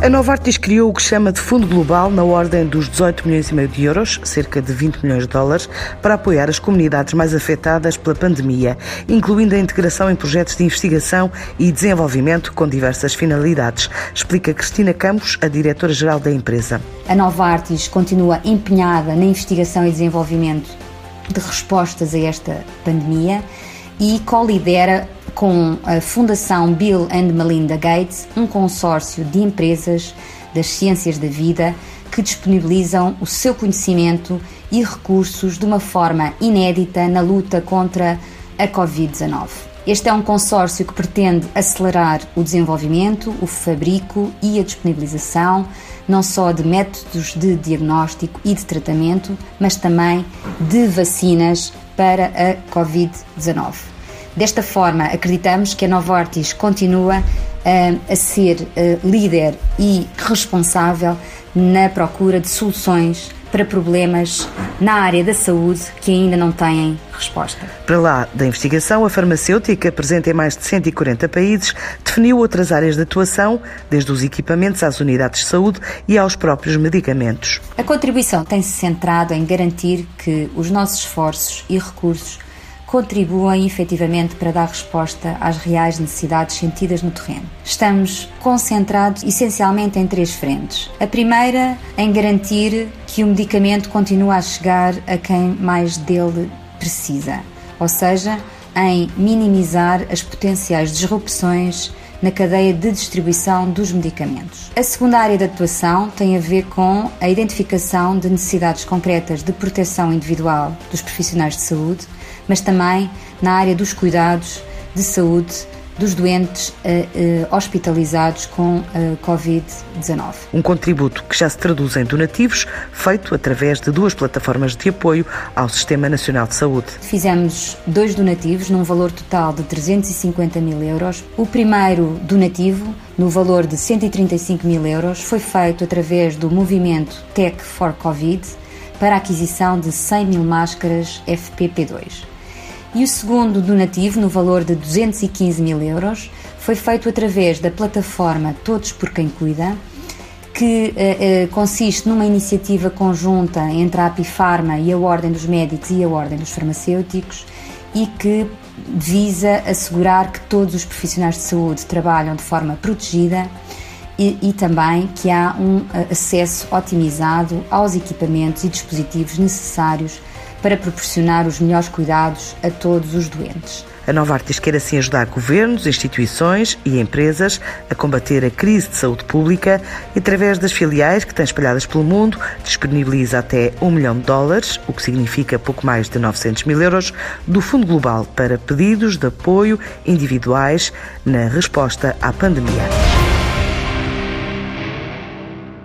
A Novartis criou o que chama de Fundo Global na ordem dos 18 milhões e meio de euros, cerca de 20 milhões de dólares, para apoiar as comunidades mais afetadas pela pandemia, incluindo a integração em projetos de investigação e desenvolvimento com diversas finalidades, explica Cristina Campos, a diretora-geral da empresa. A Novartis continua empenhada na investigação e desenvolvimento de respostas a esta pandemia e co-lidera com a Fundação Bill and Melinda Gates, um consórcio de empresas das ciências da vida que disponibilizam o seu conhecimento e recursos de uma forma inédita na luta contra a Covid-19. Este é um consórcio que pretende acelerar o desenvolvimento, o fabrico e a disponibilização não só de métodos de diagnóstico e de tratamento, mas também de vacinas para a Covid-19. Desta forma, acreditamos que a Novartis continua uh, a ser uh, líder e responsável na procura de soluções para problemas na área da saúde que ainda não têm resposta. Para lá da investigação, a farmacêutica, presente em mais de 140 países, definiu outras áreas de atuação, desde os equipamentos às unidades de saúde e aos próprios medicamentos. A contribuição tem-se centrado em garantir que os nossos esforços e recursos contribuem efetivamente para dar resposta às reais necessidades sentidas no terreno. Estamos concentrados essencialmente em três frentes. A primeira, em garantir que o medicamento continua a chegar a quem mais dele precisa, ou seja, em minimizar as potenciais disrupções na cadeia de distribuição dos medicamentos. A segunda área de atuação tem a ver com a identificação de necessidades concretas de proteção individual dos profissionais de saúde, mas também na área dos cuidados de saúde dos doentes eh, eh, hospitalizados com eh, Covid-19. Um contributo que já se traduz em donativos, feito através de duas plataformas de apoio ao Sistema Nacional de Saúde. Fizemos dois donativos num valor total de 350 mil euros. O primeiro donativo, no valor de 135 mil euros, foi feito através do movimento Tech for Covid para a aquisição de 100 mil máscaras FPP2 e o segundo donativo, no valor de 215 mil euros, foi feito através da plataforma Todos por Quem Cuida, que eh, eh, consiste numa iniciativa conjunta entre a Apifarma e a Ordem dos Médicos e a Ordem dos Farmacêuticos e que visa assegurar que todos os profissionais de saúde trabalham de forma protegida e, e, também que há um eh, acesso otimizado aos equipamentos e dispositivos necessários para proporcionar os melhores cuidados a todos os doentes. A Novartis quer assim ajudar governos, instituições e empresas a combater a crise de saúde pública e, através das filiais que tem espalhadas pelo mundo, disponibiliza até um milhão de dólares, o que significa pouco mais de 900 mil euros, do Fundo Global para pedidos de apoio individuais na resposta à pandemia.